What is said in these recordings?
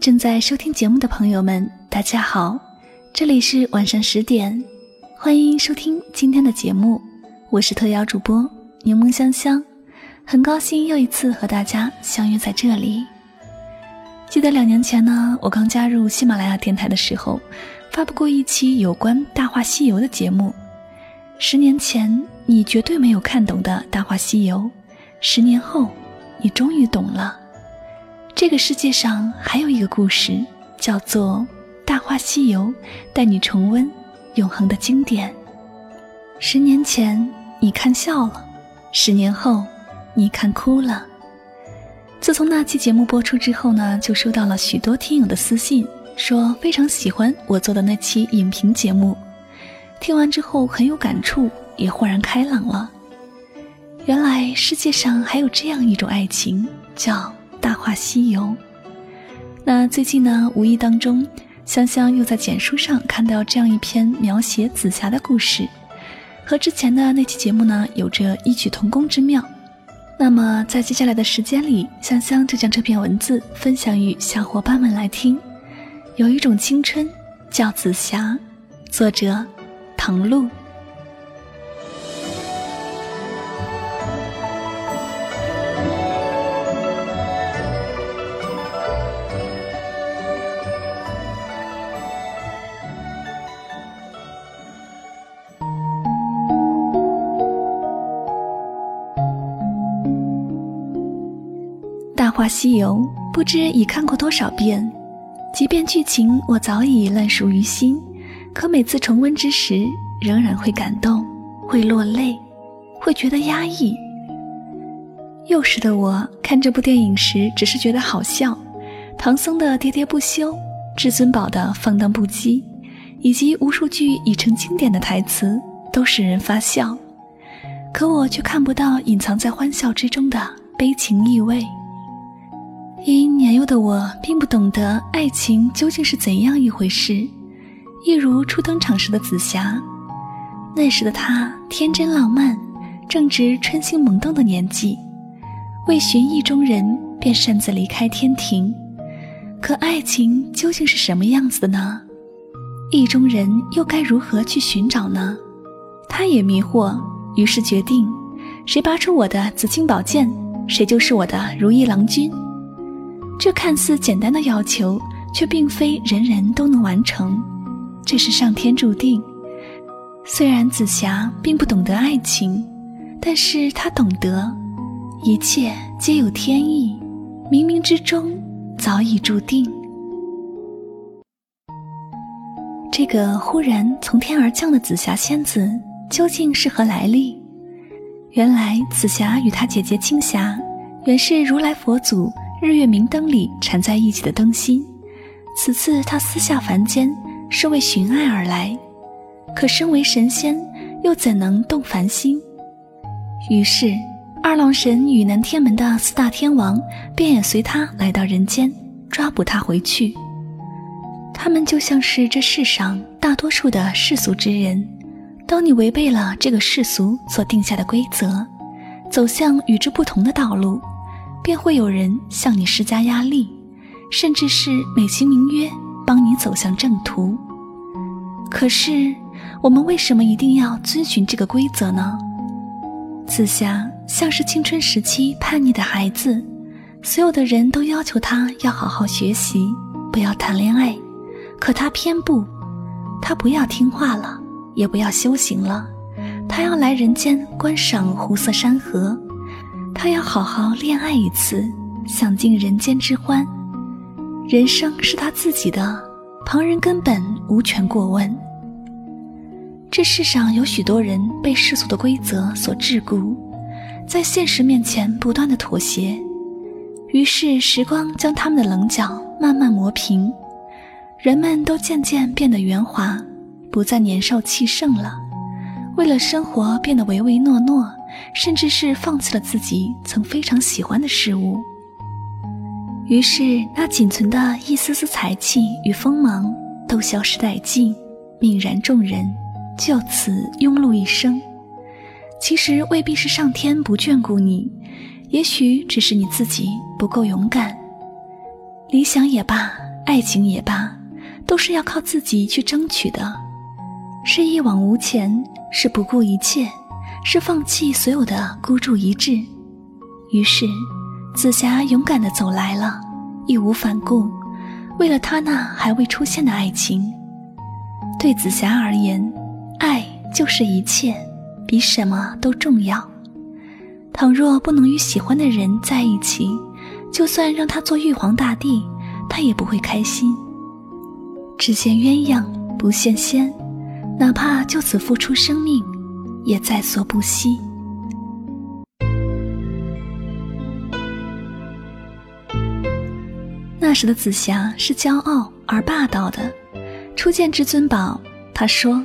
正在收听节目的朋友们，大家好，这里是晚上十点，欢迎收听今天的节目，我是特邀主播柠檬香香，很高兴又一次和大家相约在这里。记得两年前呢，我刚加入喜马拉雅电台的时候，发布过一期有关《大话西游》的节目。十年前你绝对没有看懂的《大话西游》，十年后你终于懂了。这个世界上还有一个故事，叫做《大话西游》，带你重温永恒的经典。十年前你看笑了，十年后你看哭了。自从那期节目播出之后呢，就收到了许多听友的私信，说非常喜欢我做的那期影评节目，听完之后很有感触，也豁然开朗了。原来世界上还有这样一种爱情，叫……《大话西游》。那最近呢，无意当中，香香又在简书上看到这样一篇描写紫霞的故事，和之前的那期节目呢有着异曲同工之妙。那么在接下来的时间里，香香就将这篇文字分享与小伙伴们来听。有一种青春叫紫霞，作者唐露。《大话西游》不知已看过多少遍，即便剧情我早已烂熟于心，可每次重温之时，仍然会感动，会落泪，会觉得压抑。幼时的我看这部电影时，只是觉得好笑，唐僧的喋喋不休，至尊宝的放荡不羁，以及无数句已成经典的台词，都使人发笑。可我却看不到隐藏在欢笑之中的悲情意味。因年幼的我并不懂得爱情究竟是怎样一回事，一如初登场时的紫霞，那时的她天真浪漫，正值春心萌动的年纪，为寻意中人便擅自离开天庭。可爱情究竟是什么样子的呢？意中人又该如何去寻找呢？他也迷惑，于是决定，谁拔出我的紫青宝剑，谁就是我的如意郎君。这看似简单的要求，却并非人人都能完成，这是上天注定。虽然紫霞并不懂得爱情，但是她懂得，一切皆有天意，冥冥之中早已注定。这个忽然从天而降的紫霞仙子究竟是何来历？原来紫霞与她姐姐青霞，原是如来佛祖。日月明灯里缠在一起的灯芯，此次他私下凡间是为寻爱而来，可身为神仙，又怎能动凡心？于是，二郎神与南天门的四大天王便也随他来到人间，抓捕他回去。他们就像是这世上大多数的世俗之人，当你违背了这个世俗所定下的规则，走向与之不同的道路。便会有人向你施加压力，甚至是美其名曰帮你走向正途。可是，我们为什么一定要遵循这个规则呢？紫霞像是青春时期叛逆的孩子，所有的人都要求他要好好学习，不要谈恋爱，可他偏不，他不要听话了，也不要修行了，他要来人间观赏湖色山河。他要好好恋爱一次，享尽人间之欢。人生是他自己的，旁人根本无权过问。这世上有许多人被世俗的规则所桎梏，在现实面前不断的妥协，于是时光将他们的棱角慢慢磨平，人们都渐渐变得圆滑，不再年少气盛了。为了生活变得唯唯诺诺，甚至是放弃了自己曾非常喜欢的事物。于是那仅存的一丝丝才气与锋芒都消失殆尽，泯然众人，就此庸碌一生。其实未必是上天不眷顾你，也许只是你自己不够勇敢。理想也罢，爱情也罢，都是要靠自己去争取的。是一往无前，是不顾一切，是放弃所有的孤注一掷。于是，紫霞勇敢地走来了，义无反顾，为了他那还未出现的爱情。对紫霞而言，爱就是一切。比什么都重要。倘若不能与喜欢的人在一起，就算让他做玉皇大帝，他也不会开心。只羡鸳鸯不羡仙，哪怕就此付出生命，也在所不惜。那时的紫霞是骄傲而霸道的。初见至尊宝，他说：“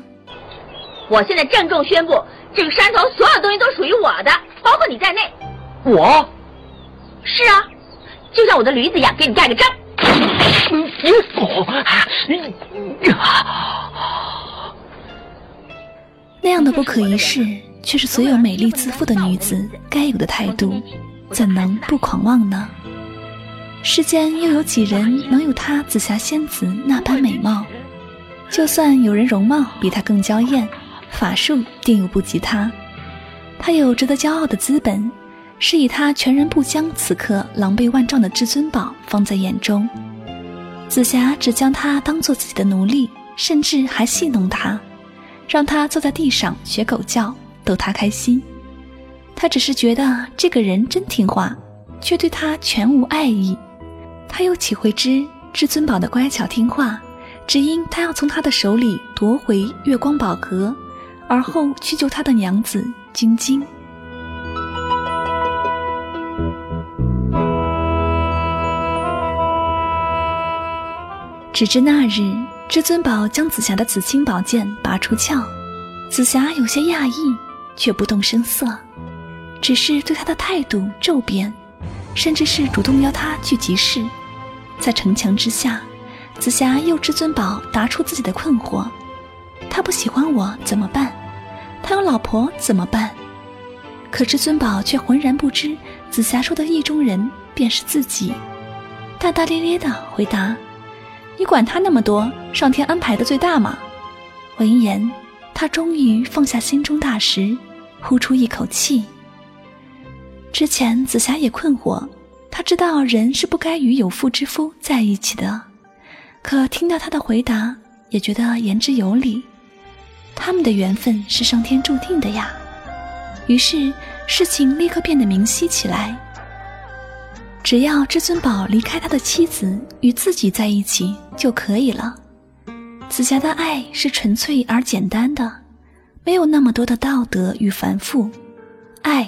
我现在郑重宣布。”这个山头所有东西都属于我的，包括你在内。我，是啊，就像我的驴子一样，给你盖个章。你狗，你那样的不可一世，却是所有美丽自负的女子该有的态度，怎能不狂妄呢？世间又有几人能有她紫霞仙子那般美貌？就算有人容貌比她更娇艳。法术定又不及她。她有值得骄傲的资本，是以她全然不将此刻狼狈万状的至尊宝放在眼中。紫霞只将他当做自己的奴隶，甚至还戏弄他，让他坐在地上学狗叫，逗他开心。他只是觉得这个人真听话，却对他全无爱意。他又岂会知至尊宝的乖巧听话，只因他要从他的手里夺回月光宝盒。而后去救他的娘子晶晶。只知那日，至尊宝将紫霞的紫青宝剑拔出鞘，紫霞有些讶异，却不动声色，只是对他的态度骤变，甚至是主动邀他去集市。在城墙之下，紫霞又至尊宝答出自己的困惑。他不喜欢我怎么办？他有老婆怎么办？可至尊宝却浑然不知，紫霞说的意中人便是自己，大大咧咧的回答：“你管他那么多，上天安排的最大嘛。”闻言，他终于放下心中大石，呼出一口气。之前紫霞也困惑，她知道人是不该与有妇之夫在一起的，可听到他的回答，也觉得言之有理。他们的缘分是上天注定的呀，于是事情立刻变得明晰起来。只要至尊宝离开他的妻子，与自己在一起就可以了。紫霞的爱是纯粹而简单的，没有那么多的道德与繁复，爱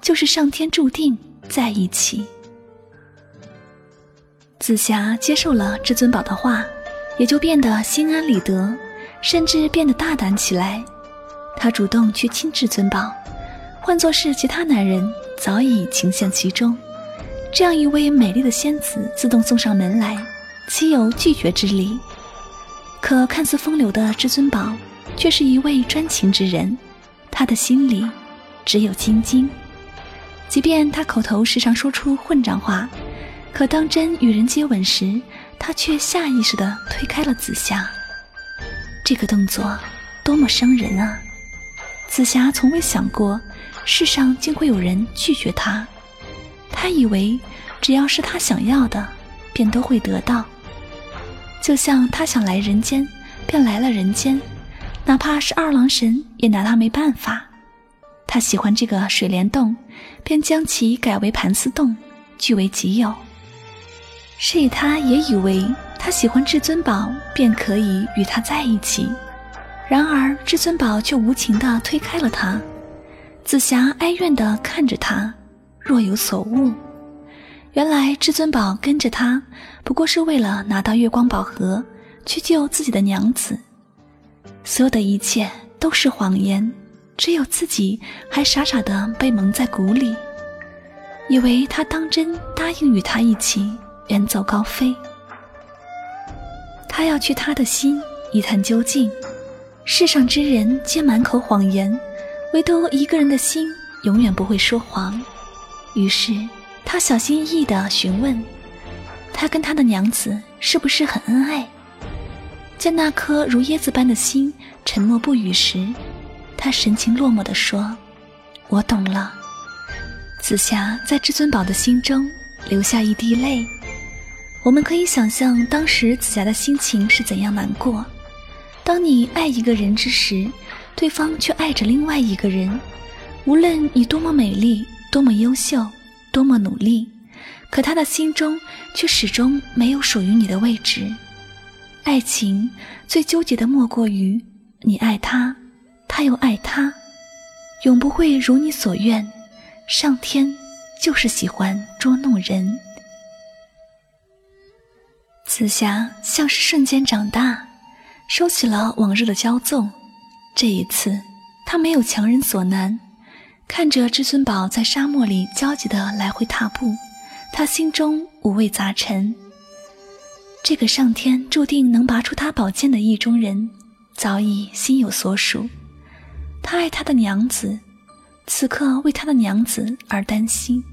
就是上天注定在一起。紫霞接受了至尊宝的话，也就变得心安理得。甚至变得大胆起来，她主动去亲至尊宝，换作是其他男人，早已倾陷其中。这样一位美丽的仙子自动送上门来，岂有拒绝之理？可看似风流的至尊宝，却是一位专情之人，他的心里只有晶晶。即便他口头时常说出混账话，可当真与人接吻时，他却下意识地推开了紫霞。这个动作多么伤人啊！紫霞从未想过，世上竟会有人拒绝她。他以为，只要是他想要的，便都会得到。就像他想来人间，便来了人间，哪怕是二郎神也拿他没办法。他喜欢这个水帘洞，便将其改为盘丝洞，据为己有。是以，他也以为。他喜欢至尊宝，便可以与他在一起。然而至尊宝却无情地推开了他。紫霞哀怨地看着他，若有所悟。原来至尊宝跟着他，不过是为了拿到月光宝盒，去救自己的娘子。所有的一切都是谎言，只有自己还傻傻的被蒙在鼓里，以为他当真答应与他一起远走高飞。他要去他的心一探究竟。世上之人皆满口谎言，唯独一个人的心永远不会说谎。于是。他小心翼翼地询问：“他跟他的娘子是不是很恩爱？”见那颗如椰子般的心沉默不语时，他神情落寞地说：“我懂了。”紫霞在至尊宝的心中流下一滴泪。我们可以想象当时紫霞的心情是怎样难过。当你爱一个人之时，对方却爱着另外一个人，无论你多么美丽，多么优秀。多么努力，可他的心中却始终没有属于你的位置。爱情最纠结的莫过于你爱他，他又爱他，永不会如你所愿。上天就是喜欢捉弄人。紫霞像是瞬间长大，收起了往日的骄纵。这一次，她没有强人所难。看着至尊宝在沙漠里焦急地来回踏步，他心中五味杂陈。这个上天注定能拔出他宝剑的意中人，早已心有所属。他爱他的娘子，此刻为他的娘子而担心，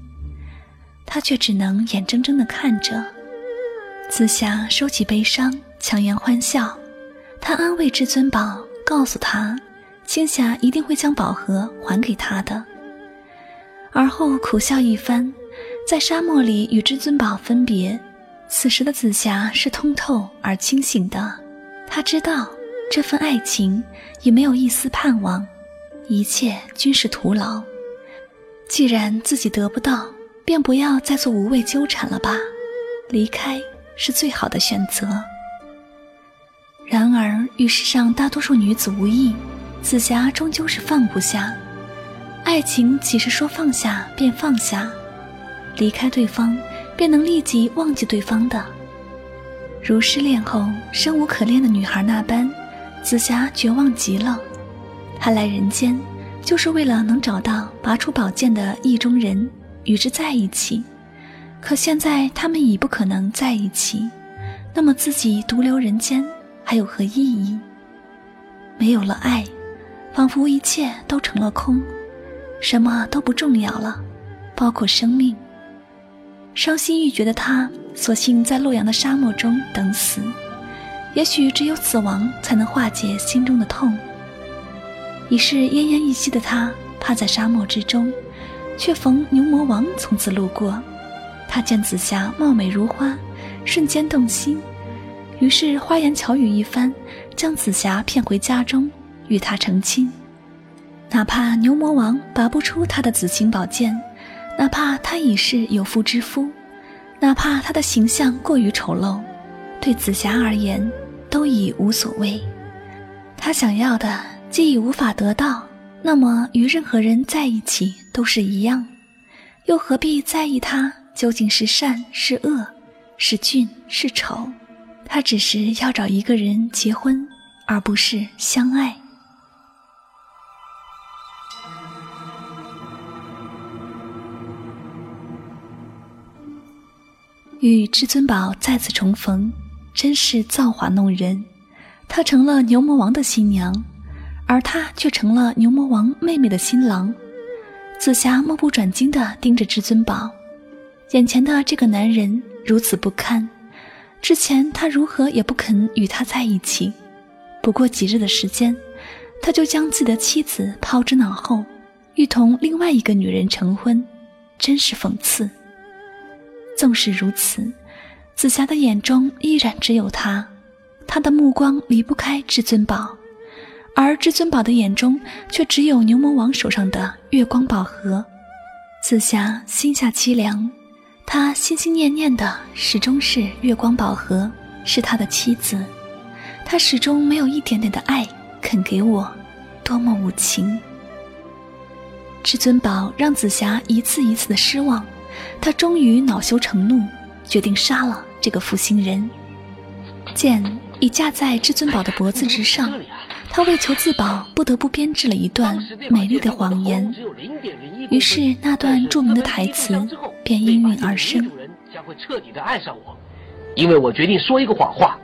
他却只能眼睁睁地看着。紫霞收起悲伤，强颜欢笑。他安慰至尊宝，告诉他。青霞一定会将宝盒还给他的。而后苦笑一番，在沙漠里与至尊宝分别。此时的紫霞是通透而清醒的，她知道这份爱情已没有一丝盼望，一切均是徒劳。既然自己得不到，便不要再做无谓纠缠了吧，离开是最好的选择。然而与世上大多数女子无异。紫霞终究是放不下，爱情岂是说放下便放下？离开对方便能立即忘记对方的？如失恋后生无可恋的女孩那般，紫霞绝望极了。她来人间就是为了能找到拔出宝剑的意中人，与之在一起。可现在他们已不可能在一起，那么自己独留人间还有何意义？没有了爱。仿佛一切都成了空，什么都不重要了，包括生命。伤心欲绝的他，索性在洛阳的沙漠中等死。也许只有死亡才能化解心中的痛。已是奄奄一息的他，趴在沙漠之中，却逢牛魔王从此路过。他见紫霞貌美如花，瞬间动心，于是花言巧语一番，将紫霞骗回家中。与他成亲，哪怕牛魔王拔不出他的紫青宝剑，哪怕他已是有妇之夫，哪怕他的形象过于丑陋，对紫霞而言都已无所谓。他想要的既已无法得到，那么与任何人在一起都是一样，又何必在意他究竟是善是恶，是俊是丑？他只是要找一个人结婚，而不是相爱。与至尊宝再次重逢，真是造化弄人。她成了牛魔王的新娘，而他却成了牛魔王妹妹的新郎。紫霞目不转睛地盯着至尊宝，眼前的这个男人如此不堪。之前他如何也不肯与他在一起，不过几日的时间，他就将自己的妻子抛之脑后，欲同另外一个女人成婚，真是讽刺。纵使如此，紫霞的眼中依然只有他，他的目光离不开至尊宝，而至尊宝的眼中却只有牛魔王手上的月光宝盒。紫霞心下凄凉，她心心念念的始终是月光宝盒，是他的妻子，他始终没有一点点的爱肯给我，多么无情。至尊宝让紫霞一次一次的失望，他终于恼羞成怒，决定杀了这个负心人。剑已架在至尊宝的脖子之上，他为求自保，不得不编织了一段美丽的谎言。于是那段著名的台词便应运而生。将会彻底的爱上我，因为我决定说一个谎话。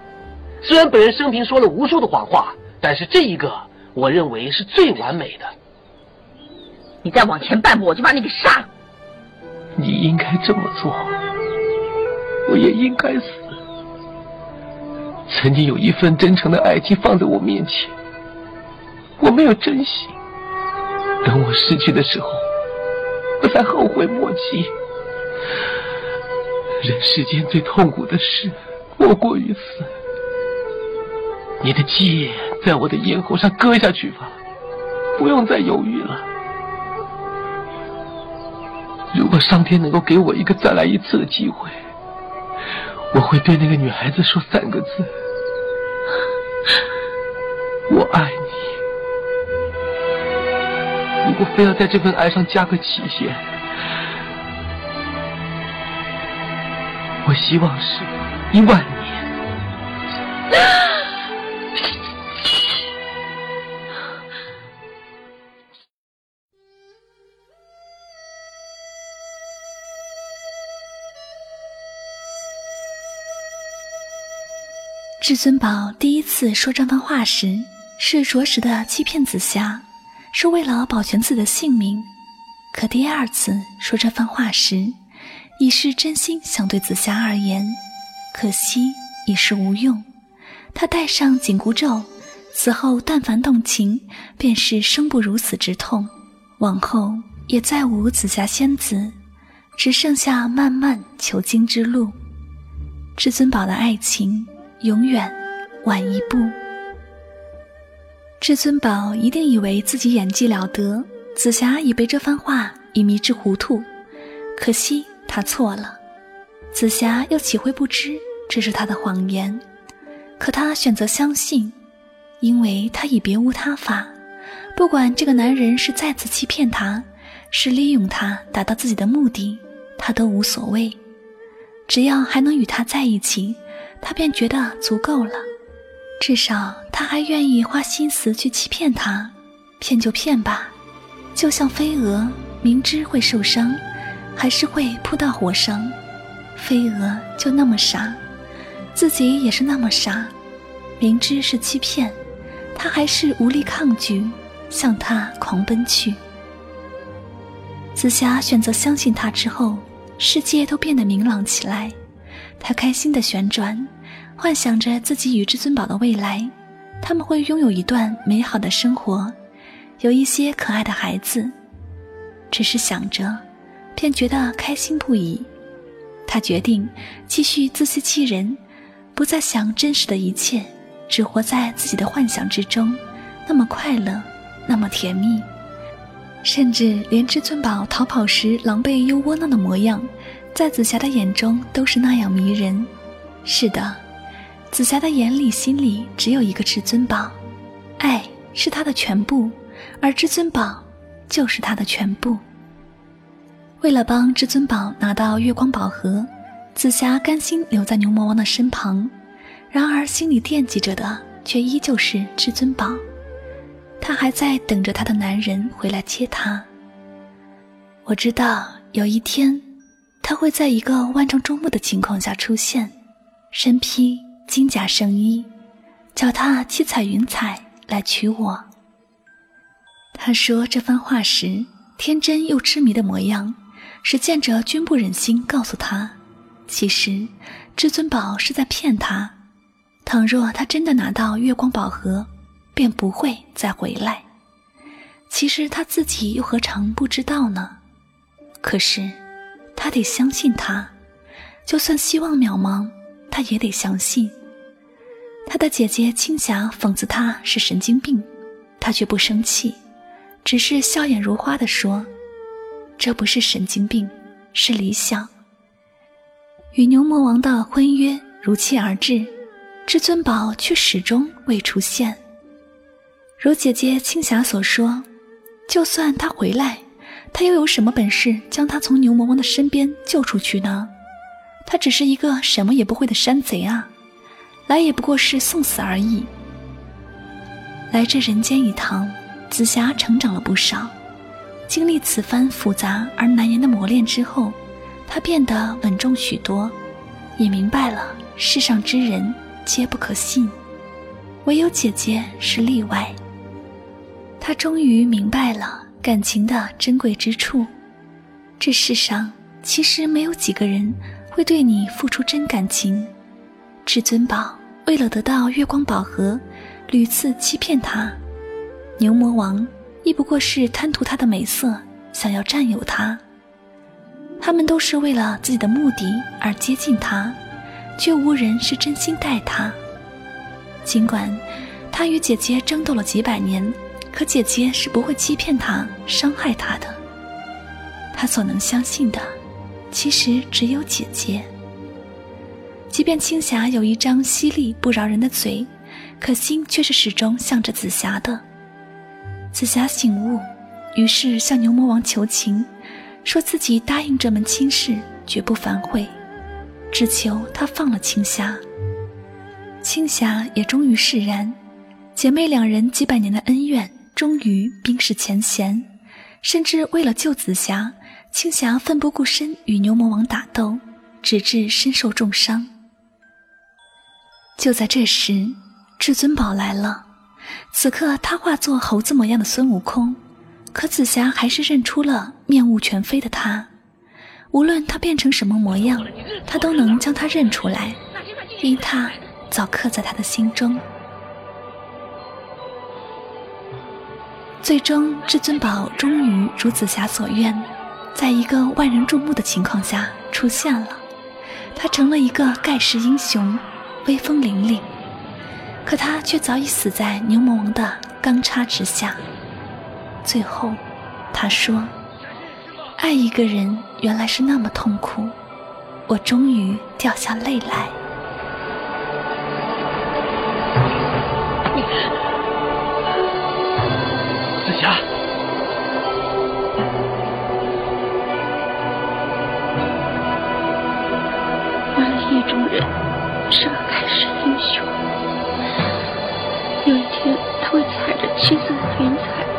虽然本人生平说了无数的谎话，但是这一个我认为是最完美的。你再往前半步，我就把你给杀了。你应该这么做，我也应该死。曾经有一份真诚的爱情放在我面前，我没有珍惜。等我失去的时候，我才后悔莫及。人世间最痛苦的事，莫过于此。你的剑在我的咽喉上割下去吧，不用再犹豫了。如果上天能够给我一个再来一次的机会，我会对那个女孩子说三个字：我爱你。如果非要在这份爱上加个期限，我希望是一万年。至尊宝第一次说这番话时，是着实的欺骗紫霞，是为了保全自己的性命；可第二次说这番话时，已是真心想对紫霞而言，可惜已是无用。他戴上紧箍咒，此后但凡动情，便是生不如死之痛。往后也再无紫霞仙子，只剩下漫漫求经之路。至尊宝的爱情。永远晚一步。至尊宝一定以为自己演技了得，紫霞已被这番话已迷之糊涂。可惜他错了，紫霞又岂会不知这是他的谎言？可他选择相信，因为他已别无他法。不管这个男人是再次欺骗他，是利用他达到自己的目的，他都无所谓。只要还能与他在一起。他便觉得足够了，至少他还愿意花心思去欺骗他，骗就骗吧，就像飞蛾，明知会受伤，还是会扑到火上。飞蛾就那么傻，自己也是那么傻，明知是欺骗，他还是无力抗拒，向他狂奔去。紫霞选择相信他之后，世界都变得明朗起来。他开心的旋转，幻想着自己与至尊宝的未来，他们会拥有一段美好的生活，有一些可爱的孩子。只是想着，便觉得开心不已。他决定继续自欺欺人，不再想真实的一切，只活在自己的幻想之中，那么快乐，那么甜蜜，甚至连至尊宝逃跑时狼狈又窝囊的模样。在紫霞的眼中都是那样迷人。是的，紫霞的眼里、心里只有一个至尊宝，爱是她的全部，而至尊宝就是她的全部。为了帮至尊宝拿到月光宝盒，紫霞甘心留在牛魔王的身旁，然而心里惦记着的却依旧是至尊宝。她还在等着她的男人回来接她。我知道有一天。他会在一个万众瞩目的情况下出现，身披金甲圣衣，脚踏七彩云彩来娶我。他说这番话时，天真又痴迷的模样，使见者均不忍心告诉他，其实至尊宝是在骗他。倘若他真的拿到月光宝盒，便不会再回来。其实他自己又何尝不知道呢？可是。他得相信他，就算希望渺茫，他也得相信。他的姐姐青霞讽刺他是神经病，他却不生气，只是笑眼如花地说：“这不是神经病，是理想。”与牛魔王的婚约如期而至，至尊宝却始终未出现。如姐姐青霞所说，就算他回来。他又有什么本事将他从牛魔王的身边救出去呢？他只是一个什么也不会的山贼啊，来也不过是送死而已。来这人间一趟，紫霞成长了不少。经历此番复杂而难言的磨练之后，她变得稳重许多，也明白了世上之人皆不可信，唯有姐姐是例外。她终于明白了感情的珍贵之处。这世上其实没有几个人。会对你付出真感情，至尊宝为了得到月光宝盒，屡次欺骗他；牛魔王亦不过是贪图他的美色，想要占有他。他们都是为了自己的目的而接近他，却无人是真心待他。尽管他与姐姐争斗了几百年，可姐姐是不会欺骗他、伤害他的。他所能相信的。其实只有姐姐。即便青霞有一张犀利不饶人的嘴，可心却是始终向着紫霞的。紫霞醒悟，于是向牛魔王求情，说自己答应这门亲事绝不反悔，只求他放了青霞。青霞也终于释然，姐妹两人几百年的恩怨终于冰释前嫌，甚至为了救紫霞。青霞奋不顾身与牛魔王打斗，直至身受重伤。就在这时，至尊宝来了。此刻他化作猴子模样的孙悟空，可紫霞还是认出了面目全非的他。无论他变成什么模样，他都能将他认出来，因他早刻在他的心中。最终，至尊宝终于如紫霞所愿。在一个万人注目的情况下出现了，他成了一个盖世英雄，威风凛凛。可他却早已死在牛魔王的钢叉之下。最后，他说：“爱一个人原来是那么痛苦，我终于掉下泪来。”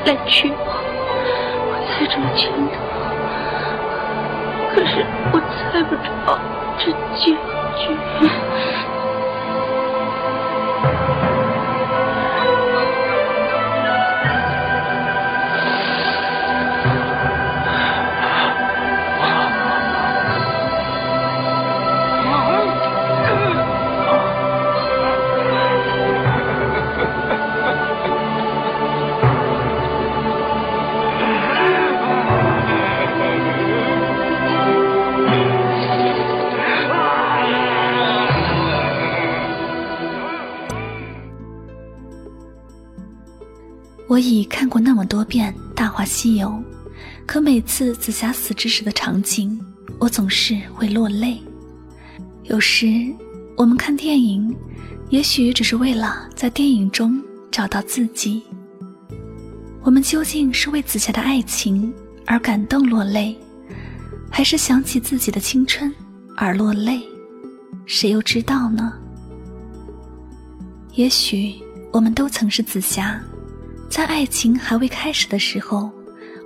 来娶我，我猜中了前头，可是我猜不着这结局。我已看过那么多遍《大话西游》，可每次紫霞死之时的场景，我总是会落泪。有时，我们看电影，也许只是为了在电影中找到自己。我们究竟是为紫霞的爱情而感动落泪，还是想起自己的青春而落泪？谁又知道呢？也许，我们都曾是紫霞。在爱情还未开始的时候，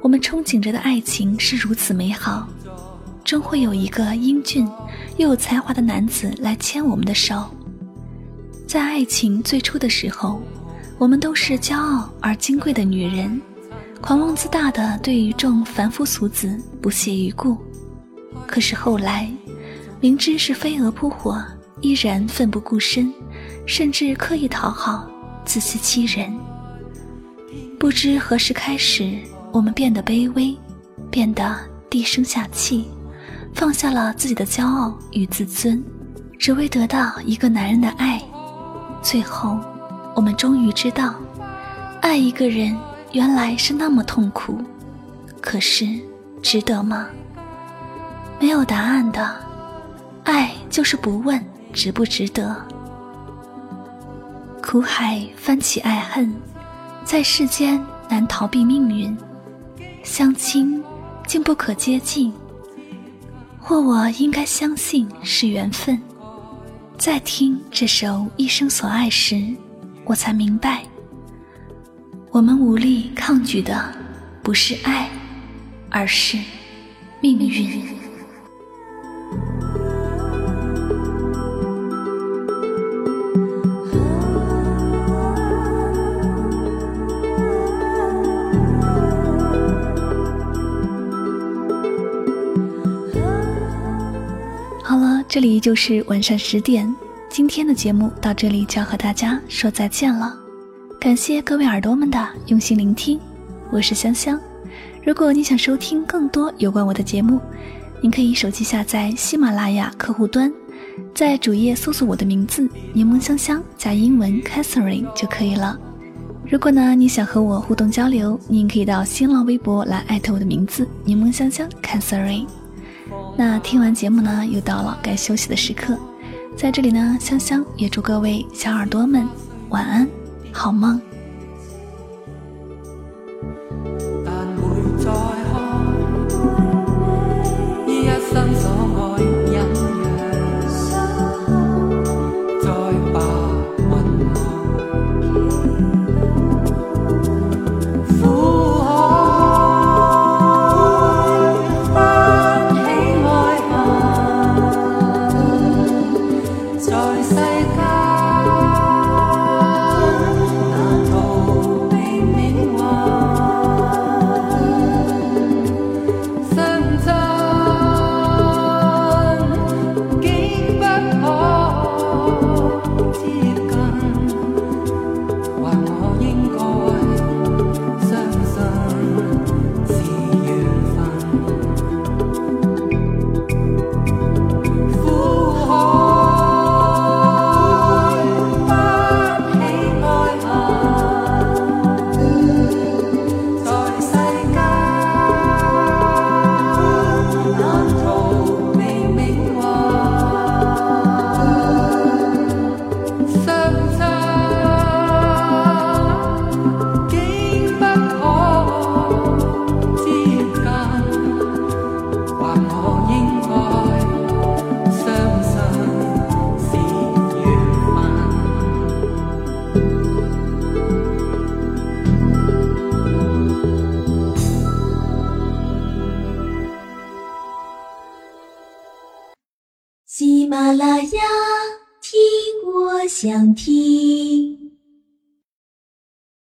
我们憧憬着的爱情是如此美好，终会有一个英俊又有才华的男子来牵我们的手。在爱情最初的时候，我们都是骄傲而金贵的女人，狂妄自大的对于众凡夫俗子不屑一顾。可是后来，明知是飞蛾扑火，依然奋不顾身，甚至刻意讨好，自欺欺人。不知何时开始，我们变得卑微，变得低声下气，放下了自己的骄傲与自尊，只为得到一个男人的爱。最后，我们终于知道，爱一个人原来是那么痛苦。可是，值得吗？没有答案的，爱就是不问值不值得。苦海翻起爱恨。在世间难逃避命运，相亲竟不可接近，或我应该相信是缘分。在听这首《一生所爱》时，我才明白，我们无力抗拒的不是爱，而是命运。这里就是晚上十点，今天的节目到这里就要和大家说再见了。感谢各位耳朵们的用心聆听，我是香香。如果你想收听更多有关我的节目，您可以手机下载喜马拉雅客户端，在主页搜索我的名字“柠檬香香”加英文 Catherine 就可以了。如果呢你想和我互动交流，您可以到新浪微博来艾特我的名字“柠檬香香 Catherine”。那听完节目呢，又到了该休息的时刻，在这里呢，香香也祝各位小耳朵们晚安，好梦。